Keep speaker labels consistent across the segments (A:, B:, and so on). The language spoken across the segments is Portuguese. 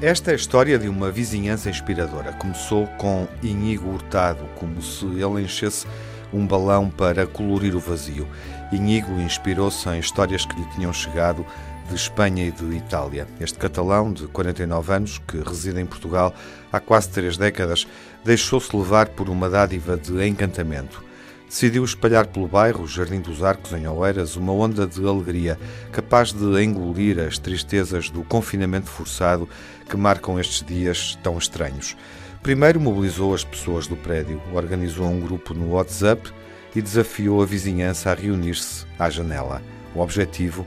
A: Esta é a história de uma vizinhança inspiradora. Começou com Inigo Hurtado, como se ele enchesse um balão para colorir o vazio. Inigo inspirou-se em histórias que lhe tinham chegado de Espanha e de Itália. Este catalão, de 49 anos, que reside em Portugal há quase três décadas, deixou-se levar por uma dádiva de encantamento. Decidiu espalhar pelo bairro Jardim dos Arcos, em Oeiras, uma onda de alegria capaz de engolir as tristezas do confinamento forçado que marcam estes dias tão estranhos. Primeiro mobilizou as pessoas do prédio, organizou um grupo no WhatsApp e desafiou a vizinhança a reunir-se à janela. O objetivo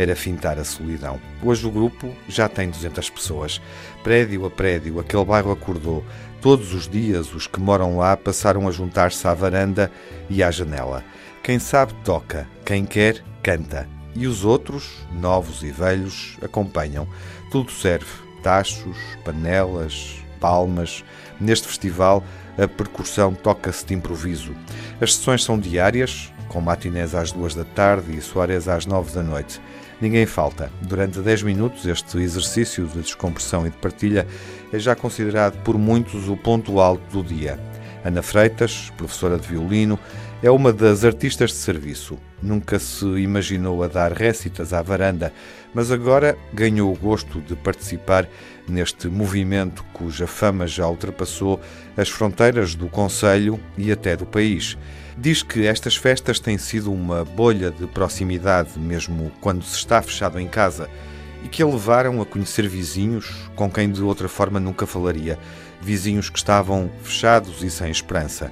A: era fintar a solidão. Hoje o grupo já tem 200 pessoas. Prédio a prédio, aquele bairro acordou. Todos os dias os que moram lá passaram a juntar-se à varanda e à janela. Quem sabe toca, quem quer canta. E os outros, novos e velhos, acompanham. Tudo serve: tachos, panelas, palmas. Neste festival, a percussão toca-se de improviso. As sessões são diárias, com matinés às duas da tarde e soares às nove da noite. Ninguém falta. Durante 10 minutos, este exercício de descompressão e de partilha é já considerado por muitos o ponto alto do dia. Ana Freitas, professora de violino, é uma das artistas de serviço. Nunca se imaginou a dar récitas à varanda, mas agora ganhou o gosto de participar neste movimento cuja fama já ultrapassou as fronteiras do Conselho e até do país. Diz que estas festas têm sido uma bolha de proximidade, mesmo quando se está fechado em casa, e que a levaram a conhecer vizinhos com quem de outra forma nunca falaria, vizinhos que estavam fechados e sem esperança.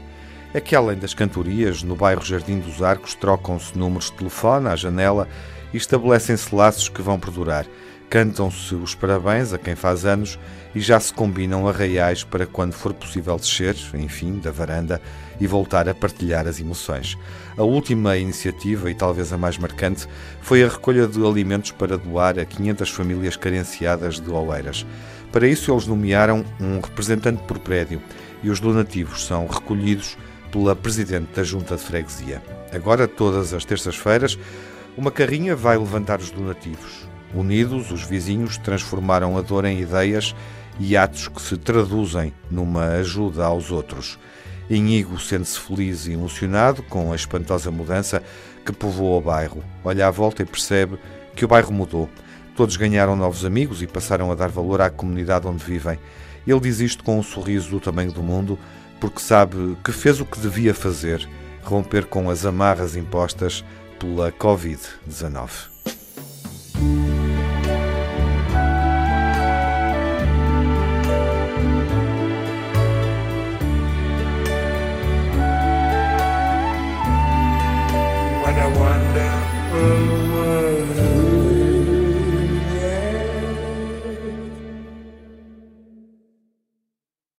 A: É que, além das cantorias, no bairro Jardim dos Arcos trocam-se números de telefone à janela e estabelecem-se laços que vão perdurar. Cantam-se os parabéns a quem faz anos e já se combinam arraiais para quando for possível descer, enfim, da varanda e voltar a partilhar as emoções. A última iniciativa, e talvez a mais marcante, foi a recolha de alimentos para doar a 500 famílias carenciadas de Oeiras. Para isso, eles nomearam um representante por prédio e os donativos são recolhidos pela Presidente da Junta de Freguesia. Agora, todas as terças-feiras, uma carrinha vai levantar os donativos. Unidos, os vizinhos transformaram a dor em ideias e atos que se traduzem numa ajuda aos outros. Inigo sente-se feliz e emocionado com a espantosa mudança que povoou o bairro. Olha à volta e percebe que o bairro mudou. Todos ganharam novos amigos e passaram a dar valor à comunidade onde vivem. Ele diz isto com um sorriso do tamanho do mundo, porque sabe que fez o que devia fazer romper com as amarras impostas pela Covid-19.
B: Wonderful world.